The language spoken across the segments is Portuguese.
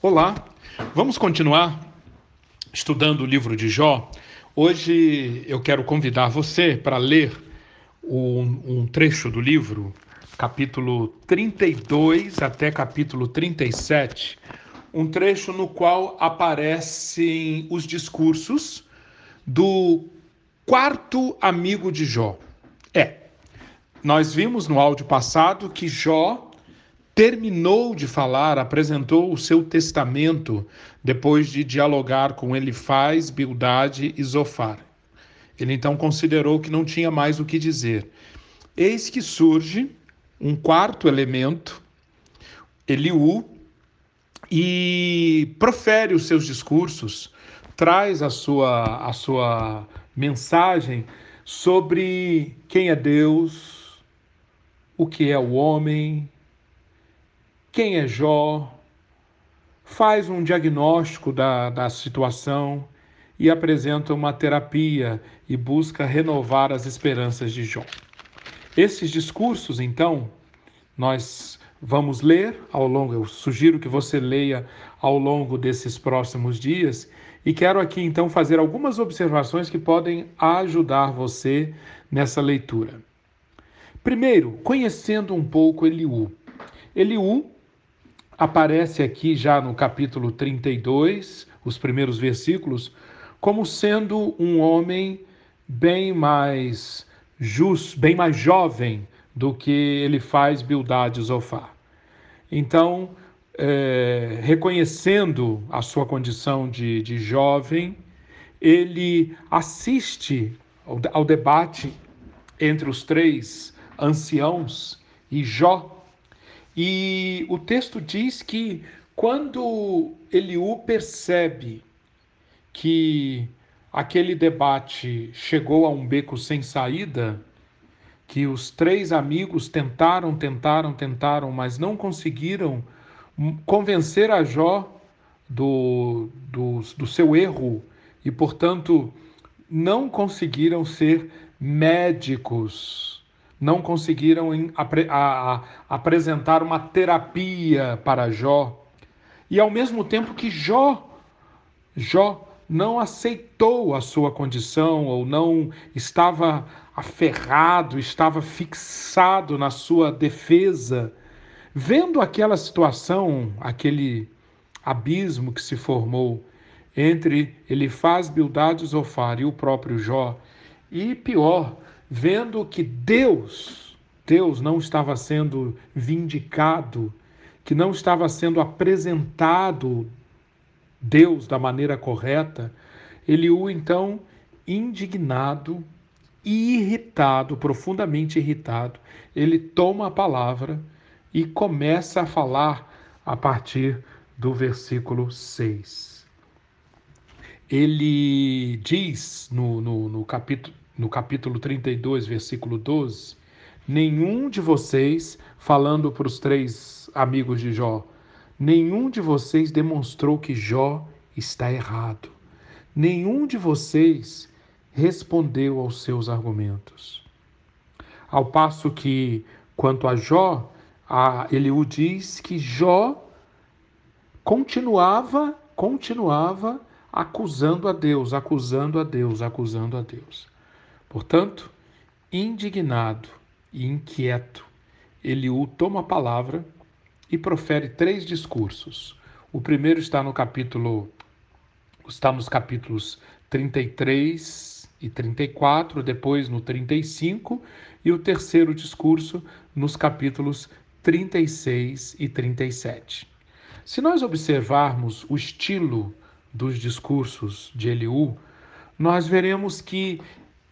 Olá, vamos continuar estudando o livro de Jó. Hoje eu quero convidar você para ler um, um trecho do livro, capítulo 32 até capítulo 37, um trecho no qual aparecem os discursos do quarto amigo de Jó. É, nós vimos no áudio passado que Jó terminou de falar, apresentou o seu testamento depois de dialogar com Elifaz, Bildade e Zofar. Ele então considerou que não tinha mais o que dizer. Eis que surge um quarto elemento, Eliú, e profere os seus discursos, traz a sua, a sua mensagem sobre quem é Deus, o que é o homem, quem é Jó, faz um diagnóstico da, da situação e apresenta uma terapia e busca renovar as esperanças de Jó. Esses discursos, então, nós vamos ler ao longo, eu sugiro que você leia ao longo desses próximos dias e quero aqui então fazer algumas observações que podem ajudar você nessa leitura. Primeiro, conhecendo um pouco Eliú. Eliú aparece aqui já no capítulo 32, os primeiros versículos, como sendo um homem bem mais justo, bem mais jovem do que ele faz Bildade Zofar. Então, é, reconhecendo a sua condição de, de jovem, ele assiste ao, ao debate entre os três anciãos e Jó e o texto diz que quando Eliú percebe que aquele debate chegou a um beco sem saída, que os três amigos tentaram, tentaram, tentaram, mas não conseguiram convencer a Jó do, do, do seu erro e, portanto, não conseguiram ser médicos não conseguiram apre a, a, apresentar uma terapia para Jó. E ao mesmo tempo que Jó, Jó não aceitou a sua condição ou não estava aferrado, estava fixado na sua defesa, vendo aquela situação, aquele abismo que se formou entre Elifaz, Bildade, Zofar e o próprio Jó, e pior, vendo que Deus, Deus não estava sendo vindicado, que não estava sendo apresentado Deus da maneira correta, Eliú então, indignado e irritado, profundamente irritado, ele toma a palavra e começa a falar a partir do versículo 6. Ele diz no, no, no capítulo, no capítulo 32, versículo 12, nenhum de vocês, falando para os três amigos de Jó, nenhum de vocês demonstrou que Jó está errado. Nenhum de vocês respondeu aos seus argumentos. Ao passo que, quanto a Jó, a Eliú diz que Jó continuava, continuava acusando a Deus, acusando a Deus, acusando a Deus. Portanto, indignado e inquieto, Eliú toma a palavra e profere três discursos. O primeiro está no capítulo está nos capítulos 33 e 34, depois no 35, e o terceiro discurso nos capítulos 36 e 37. Se nós observarmos o estilo dos discursos de Eliú, nós veremos que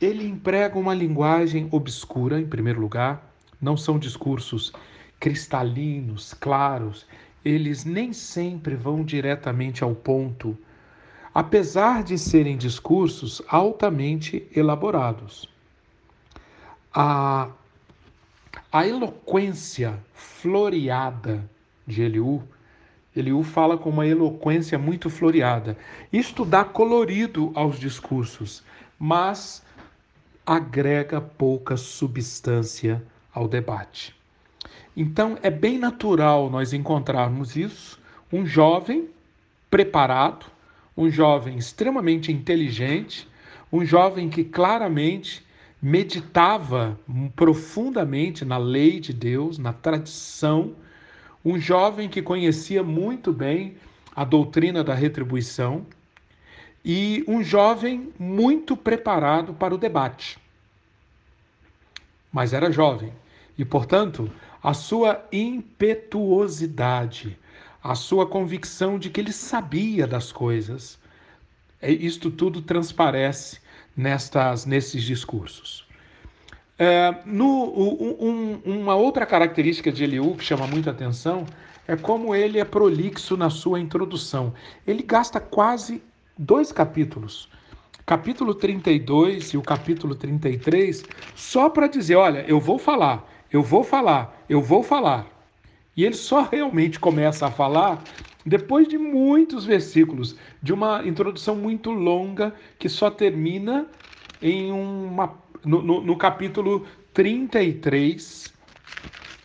ele emprega uma linguagem obscura, em primeiro lugar, não são discursos cristalinos, claros, eles nem sempre vão diretamente ao ponto, apesar de serem discursos altamente elaborados. A, a eloquência floreada de Eliú, Eliú fala com uma eloquência muito floreada. Isto dá colorido aos discursos, mas agrega pouca substância ao debate. Então, é bem natural nós encontrarmos isso, um jovem preparado, um jovem extremamente inteligente, um jovem que claramente meditava profundamente na lei de Deus, na tradição, um jovem que conhecia muito bem a doutrina da retribuição e um jovem muito preparado para o debate. Mas era jovem e, portanto, a sua impetuosidade, a sua convicção de que ele sabia das coisas, é, isto tudo transparece nestas, nesses discursos. É, no, um, uma outra característica de Eliú que chama muita atenção é como ele é prolixo na sua introdução. Ele gasta quase dois capítulos, capítulo 32 e o capítulo 33, só para dizer: olha, eu vou falar, eu vou falar, eu vou falar. E ele só realmente começa a falar depois de muitos versículos, de uma introdução muito longa que só termina em uma, no, no, no capítulo 33,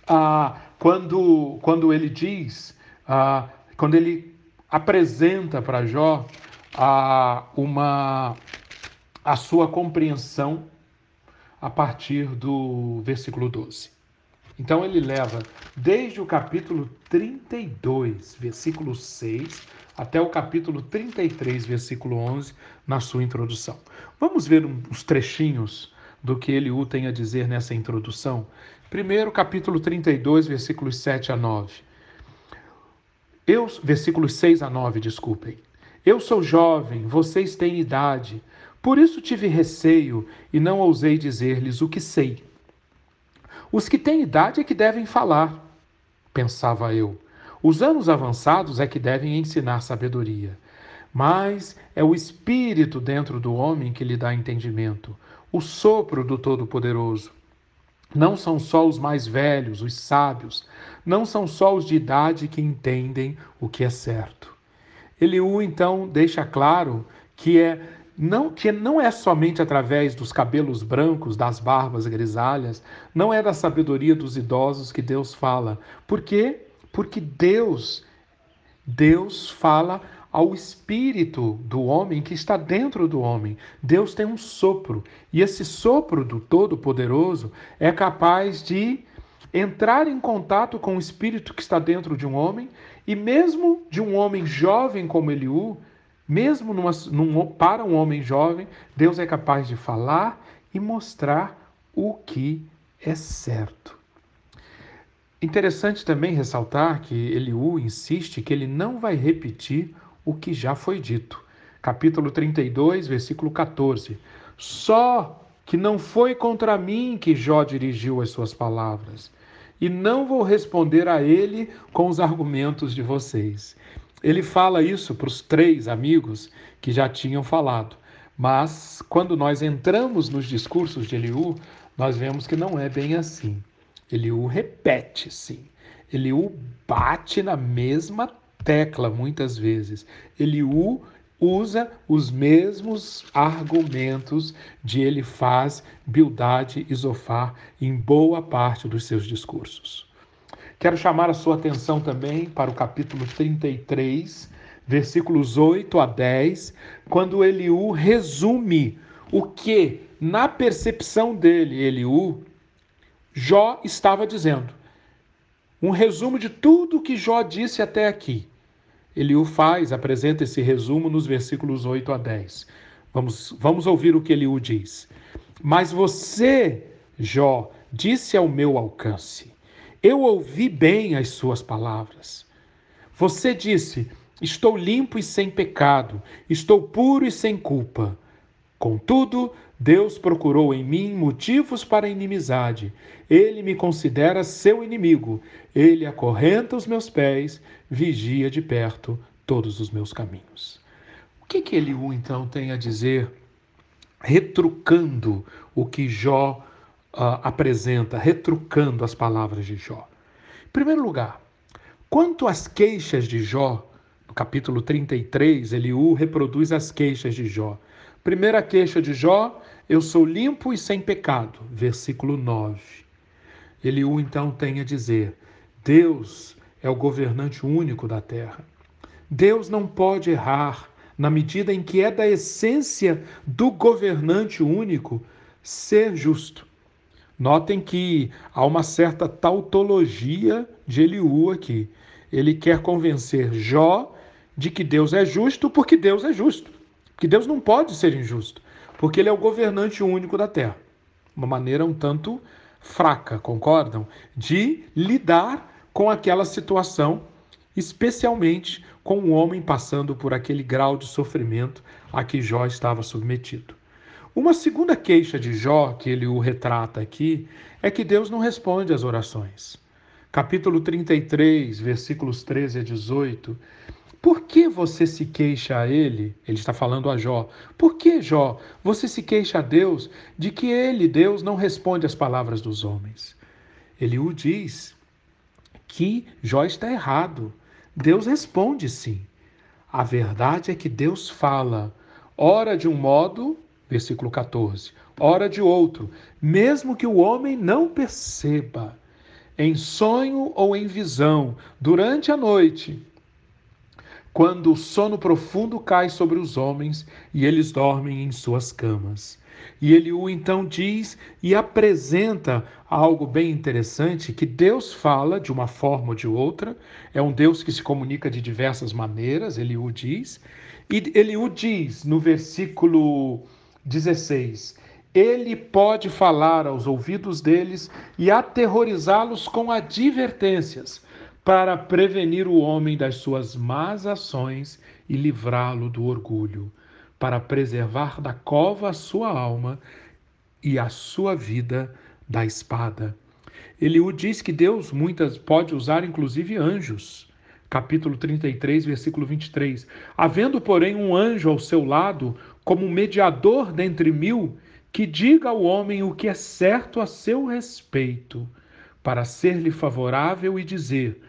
ah, quando, quando ele diz, ah, quando ele apresenta para Jó ah, uma, a sua compreensão a partir do versículo 12. Então ele leva desde o capítulo 32, versículo 6, até o capítulo 33, versículo 11, na sua introdução. Vamos ver uns trechinhos do que Eliú tem a dizer nessa introdução? Primeiro, capítulo 32, versículos 7 a 9. Eu, versículos 6 a 9, desculpem. Eu sou jovem, vocês têm idade. Por isso tive receio e não ousei dizer-lhes o que sei. Os que têm idade é que devem falar, pensava eu. Os anos avançados é que devem ensinar sabedoria. Mas é o Espírito dentro do homem que lhe dá entendimento, o sopro do Todo-Poderoso. Não são só os mais velhos, os sábios, não são só os de idade que entendem o que é certo. Eliú então deixa claro que é não que não é somente através dos cabelos brancos, das barbas grisalhas, não é da sabedoria dos idosos que Deus fala. Por quê? Porque Deus Deus fala ao espírito do homem que está dentro do homem. Deus tem um sopro, e esse sopro do Todo-Poderoso é capaz de entrar em contato com o espírito que está dentro de um homem, e mesmo de um homem jovem como Eliú, mesmo numa, num, para um homem jovem, Deus é capaz de falar e mostrar o que é certo. Interessante também ressaltar que Eliú insiste que ele não vai repetir o que já foi dito. Capítulo 32, versículo 14. Só que não foi contra mim que Jó dirigiu as suas palavras, e não vou responder a ele com os argumentos de vocês. Ele fala isso para os três amigos que já tinham falado. Mas quando nós entramos nos discursos de Eliú, nós vemos que não é bem assim. Eliú repete, sim. Eliú bate na mesma tecla muitas vezes. Eliú usa os mesmos argumentos de Elifaz, Bildade e Zofar em boa parte dos seus discursos. Quero chamar a sua atenção também para o capítulo 33, versículos 8 a 10, quando Eliú resume o que, na percepção dele, Eliú, Jó estava dizendo. Um resumo de tudo que Jó disse até aqui. Eliú faz, apresenta esse resumo nos versículos 8 a 10. Vamos, vamos ouvir o que Eliú diz. Mas você, Jó, disse ao meu alcance: eu ouvi bem as suas palavras. Você disse: Estou limpo e sem pecado, estou puro e sem culpa. Contudo, Deus procurou em mim motivos para inimizade. Ele me considera seu inimigo. Ele acorrenta os meus pés, vigia de perto todos os meus caminhos. O que, que Eliú então tem a dizer, retrucando o que Jó uh, apresenta, retrucando as palavras de Jó. Em primeiro lugar, quanto às queixas de Jó, no capítulo 33, Eliú reproduz as queixas de Jó. Primeira queixa de Jó, eu sou limpo e sem pecado, versículo 9. Eliú então tem a dizer: Deus é o governante único da terra. Deus não pode errar na medida em que é da essência do governante único ser justo. Notem que há uma certa tautologia de Eliú aqui. Ele quer convencer Jó de que Deus é justo porque Deus é justo. Que Deus não pode ser injusto, porque ele é o governante único da terra. Uma maneira um tanto fraca, concordam? De lidar com aquela situação, especialmente com o homem passando por aquele grau de sofrimento a que Jó estava submetido. Uma segunda queixa de Jó, que ele o retrata aqui, é que Deus não responde às orações. Capítulo 33, versículos 13 a 18. Por que você se queixa a ele? Ele está falando a Jó. Por que, Jó, você se queixa a Deus de que ele, Deus, não responde às palavras dos homens? Ele o diz que Jó está errado. Deus responde sim. A verdade é que Deus fala, ora de um modo versículo 14. Ora de outro, mesmo que o homem não perceba, em sonho ou em visão, durante a noite, quando o sono profundo cai sobre os homens e eles dormem em suas camas. E ele o então diz e apresenta algo bem interessante que Deus fala de uma forma ou de outra, é um Deus que se comunica de diversas maneiras, ele o diz, e ele o diz no versículo 16. Ele pode falar aos ouvidos deles e aterrorizá-los com advertências, para prevenir o homem das suas más ações e livrá-lo do orgulho, para preservar da cova a sua alma e a sua vida da espada. Ele o diz que Deus muitas pode usar inclusive anjos. Capítulo 33, versículo 23. Havendo, porém, um anjo ao seu lado, como mediador dentre mil, que diga ao homem o que é certo a seu respeito, para ser-lhe favorável e dizer: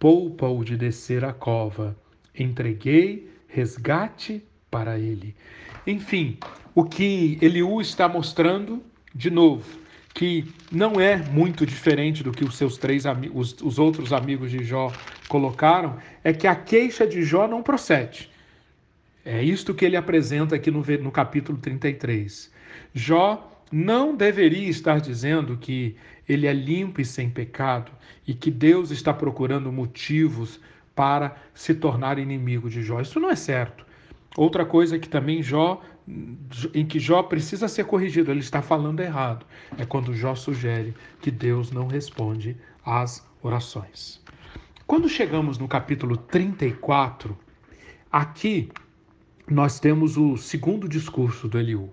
poupa-o de descer a cova, entreguei resgate para ele. Enfim, o que Eliú está mostrando, de novo, que não é muito diferente do que os seus três os, os outros amigos de Jó colocaram, é que a queixa de Jó não procede. É isto que ele apresenta aqui no, no capítulo 33. Jó não deveria estar dizendo que ele é limpo e sem pecado e que Deus está procurando motivos para se tornar inimigo de Jó. Isso não é certo. Outra coisa que também Jó, em que Jó precisa ser corrigido, ele está falando errado, é quando Jó sugere que Deus não responde às orações. Quando chegamos no capítulo 34, aqui nós temos o segundo discurso do Eliú.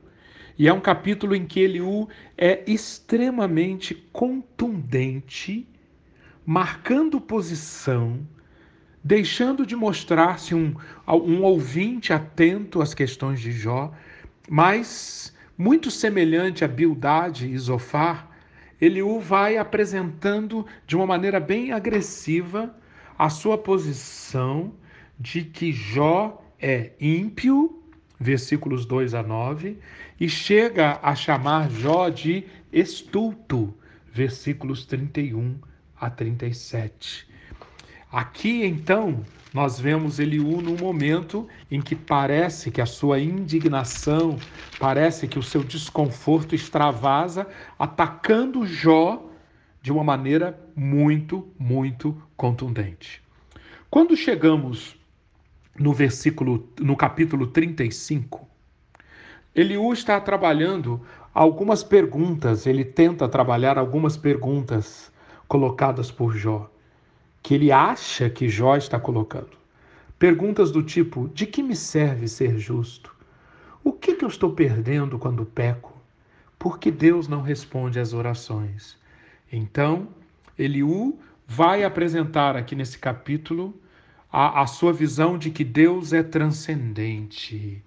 E é um capítulo em que Eliú é extremamente contundente, marcando posição, deixando de mostrar-se um, um ouvinte atento às questões de Jó, mas muito semelhante a Bildade e Zofar, Eliú vai apresentando de uma maneira bem agressiva a sua posição de que Jó é ímpio, versículos 2 a 9, e chega a chamar Jó de estulto, versículos 31 a 37. Aqui então nós vemos Eliú num momento em que parece que a sua indignação, parece que o seu desconforto extravasa, atacando Jó de uma maneira muito, muito contundente. Quando chegamos no versículo, no capítulo 35, Eliú está trabalhando algumas perguntas, ele tenta trabalhar algumas perguntas colocadas por Jó, que ele acha que Jó está colocando. Perguntas do tipo: de que me serve ser justo? O que, que eu estou perdendo quando peco? Por que Deus não responde às orações? Então, Eliú vai apresentar aqui nesse capítulo a, a sua visão de que Deus é transcendente.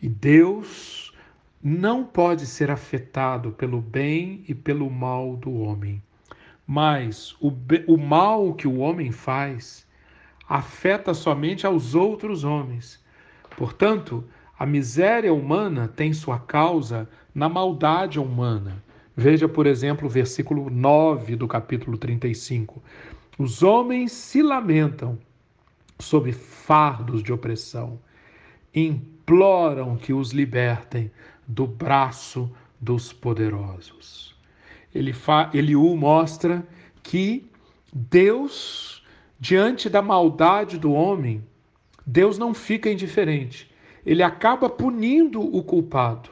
E Deus não pode ser afetado pelo bem e pelo mal do homem. Mas o, o mal que o homem faz afeta somente aos outros homens. Portanto, a miséria humana tem sua causa na maldade humana. Veja, por exemplo, o versículo 9 do capítulo 35. Os homens se lamentam sob fardos de opressão, imploram que os libertem do braço dos poderosos. Ele fa... Eliú mostra que Deus, diante da maldade do homem, Deus não fica indiferente. Ele acaba punindo o culpado.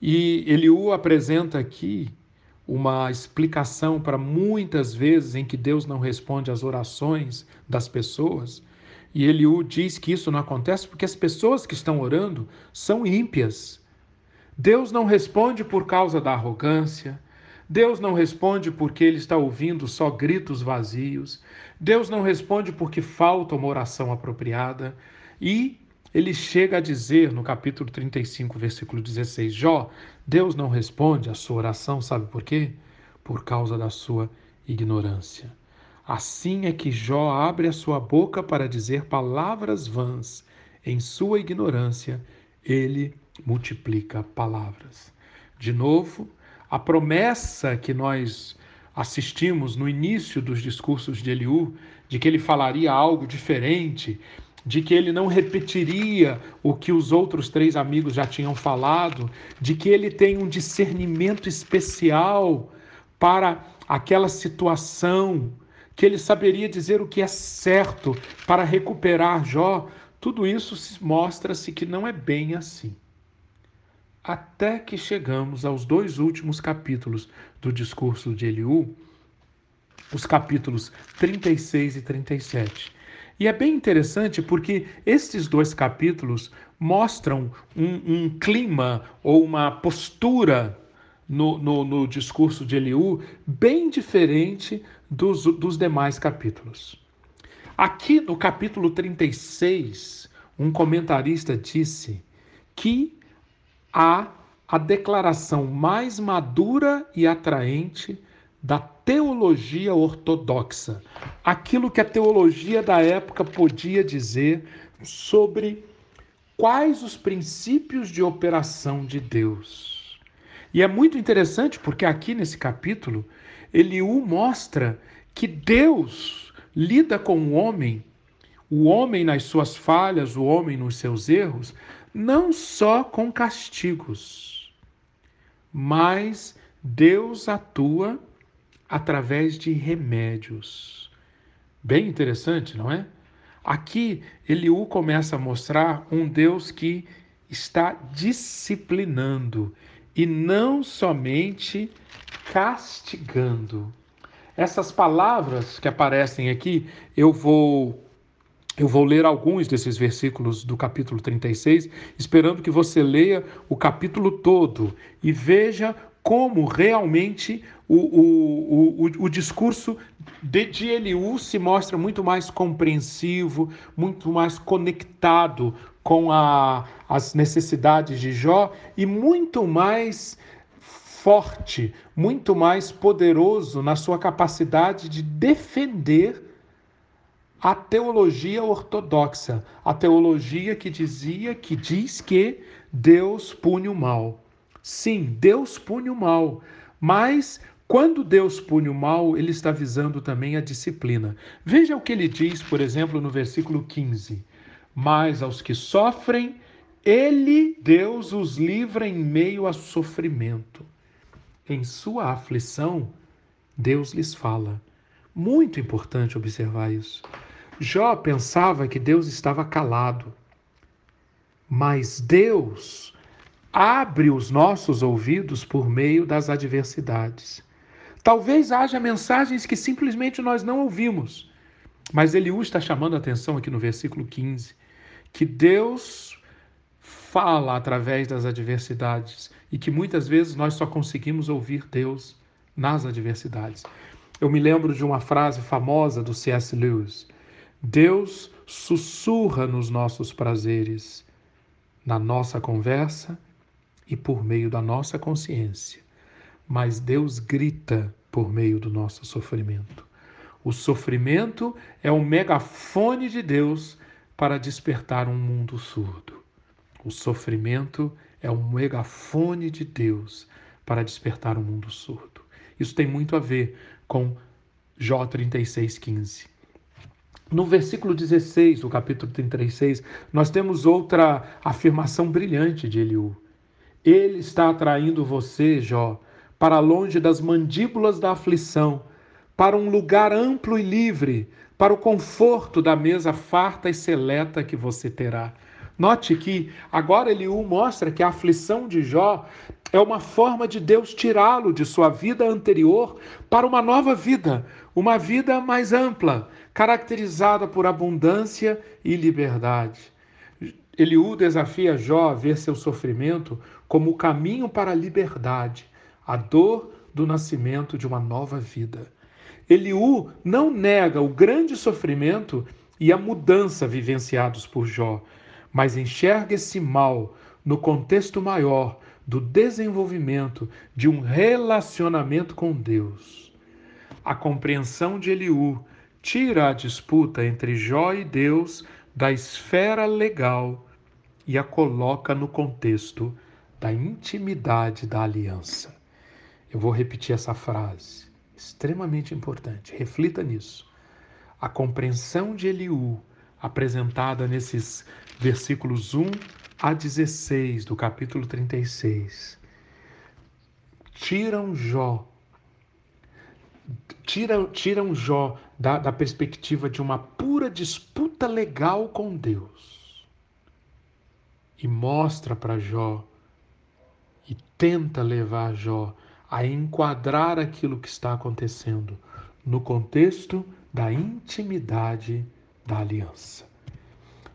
E Eliú apresenta aqui uma explicação para muitas vezes em que Deus não responde às orações das pessoas. E Eliú diz que isso não acontece porque as pessoas que estão orando são ímpias. Deus não responde por causa da arrogância. Deus não responde porque ele está ouvindo só gritos vazios. Deus não responde porque falta uma oração apropriada. E ele chega a dizer no capítulo 35, versículo 16: Jó, Deus não responde a sua oração, sabe por quê? Por causa da sua ignorância. Assim é que Jó abre a sua boca para dizer palavras vãs. Em sua ignorância, ele multiplica palavras. De novo, a promessa que nós assistimos no início dos discursos de Eliú, de que ele falaria algo diferente, de que ele não repetiria o que os outros três amigos já tinham falado, de que ele tem um discernimento especial para aquela situação, que ele saberia dizer o que é certo para recuperar Jó, tudo isso mostra-se que não é bem assim. Até que chegamos aos dois últimos capítulos do discurso de Eliú, os capítulos 36 e 37 e é bem interessante porque estes dois capítulos mostram um, um clima ou uma postura no, no, no, discurso de Eliú bem diferente dos, dos demais capítulos. Aqui no capítulo 36, um comentarista disse que há a declaração mais madura e atraente da teologia ortodoxa, aquilo que a teologia da época podia dizer sobre quais os princípios de operação de Deus. E é muito interessante porque aqui nesse capítulo, Eliú mostra que Deus lida com o homem, o homem nas suas falhas, o homem nos seus erros, não só com castigos, mas Deus atua através de remédios. Bem interessante, não é? Aqui, Eliú começa a mostrar um Deus que está disciplinando e não somente castigando. Essas palavras que aparecem aqui, eu vou eu vou ler alguns desses versículos do capítulo 36, esperando que você leia o capítulo todo e veja como realmente o, o, o, o discurso de, de Eliú se mostra muito mais compreensivo, muito mais conectado com a, as necessidades de Jó e muito mais forte, muito mais poderoso na sua capacidade de defender a teologia ortodoxa, a teologia que dizia, que diz que Deus pune o mal. Sim, Deus pune o mal, mas quando Deus pune o mal, ele está visando também a disciplina. Veja o que ele diz, por exemplo, no versículo 15: Mas aos que sofrem, ele, Deus, os livra em meio a sofrimento. Em sua aflição, Deus lhes fala. Muito importante observar isso. Jó pensava que Deus estava calado, mas Deus abre os nossos ouvidos por meio das adversidades. Talvez haja mensagens que simplesmente nós não ouvimos, mas Eliú está chamando a atenção aqui no versículo 15, que Deus fala através das adversidades e que muitas vezes nós só conseguimos ouvir Deus nas adversidades. Eu me lembro de uma frase famosa do C.S. Lewis: Deus sussurra nos nossos prazeres, na nossa conversa e por meio da nossa consciência, mas Deus grita por meio do nosso sofrimento. O sofrimento é o megafone de Deus para despertar um mundo surdo. O sofrimento é um megafone de Deus para despertar um mundo surdo. Isso tem muito a ver com Jó 36,15. No versículo 16 do capítulo 36, nós temos outra afirmação brilhante de Eliú. Ele está atraindo você, Jó, para longe das mandíbulas da aflição, para um lugar amplo e livre, para o conforto da mesa farta e seleta que você terá. Note que agora Eliú mostra que a aflição de Jó é uma forma de Deus tirá-lo de sua vida anterior para uma nova vida, uma vida mais ampla, caracterizada por abundância e liberdade. Eliú desafia Jó a ver seu sofrimento como o caminho para a liberdade, a dor do nascimento de uma nova vida. Eliú não nega o grande sofrimento e a mudança vivenciados por Jó, mas enxerga esse mal no contexto maior do desenvolvimento de um relacionamento com Deus. A compreensão de Eliú tira a disputa entre Jó e Deus da esfera legal e a coloca no contexto da intimidade da aliança. Eu vou repetir essa frase, extremamente importante. Reflita nisso. A compreensão de Eliú, apresentada nesses versículos 1 a 16 do capítulo 36, tiram Jó, tiram, tiram Jó da, da perspectiva de uma pura disputa legal com Deus e mostra para Jó e tenta levar Jó a enquadrar aquilo que está acontecendo no contexto da intimidade da aliança.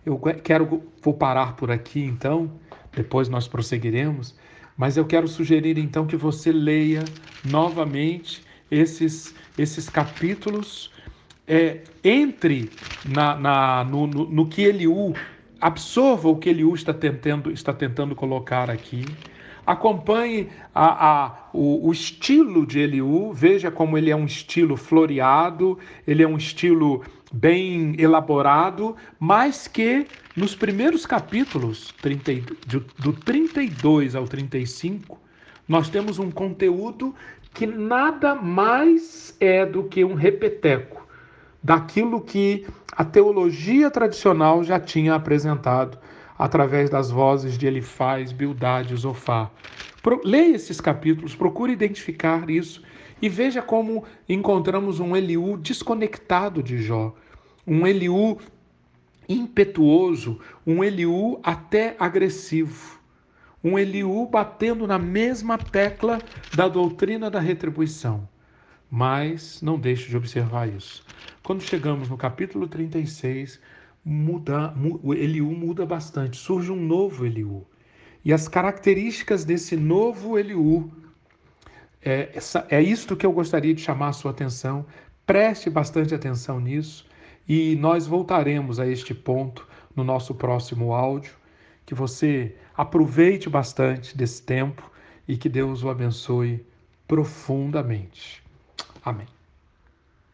Eu quero vou parar por aqui então, depois nós prosseguiremos, mas eu quero sugerir então que você leia novamente esses esses capítulos é, entre na, na no, no, no, que Eliú absorva o que Eliú está tentando está tentando colocar aqui. Acompanhe a, a, o, o, estilo de Eliú, veja como ele é um estilo floreado, ele é um estilo bem elaborado, mas que nos primeiros capítulos, 30, do 32 ao 35, nós temos um conteúdo que nada mais é do que um repeteco daquilo que a teologia tradicional já tinha apresentado através das vozes de Elifaz, Bildade e Zofar. Leia esses capítulos, procure identificar isso e veja como encontramos um Eliú desconectado de Jó, um Eliú impetuoso, um Eliú até agressivo, um Eliú batendo na mesma tecla da doutrina da retribuição. Mas não deixe de observar isso. Quando chegamos no capítulo 36, muda, o Eliú muda bastante, surge um novo Eliú. E as características desse novo Eliú, é, essa, é isto que eu gostaria de chamar a sua atenção. Preste bastante atenção nisso e nós voltaremos a este ponto no nosso próximo áudio. Que você aproveite bastante desse tempo e que Deus o abençoe profundamente. Amén.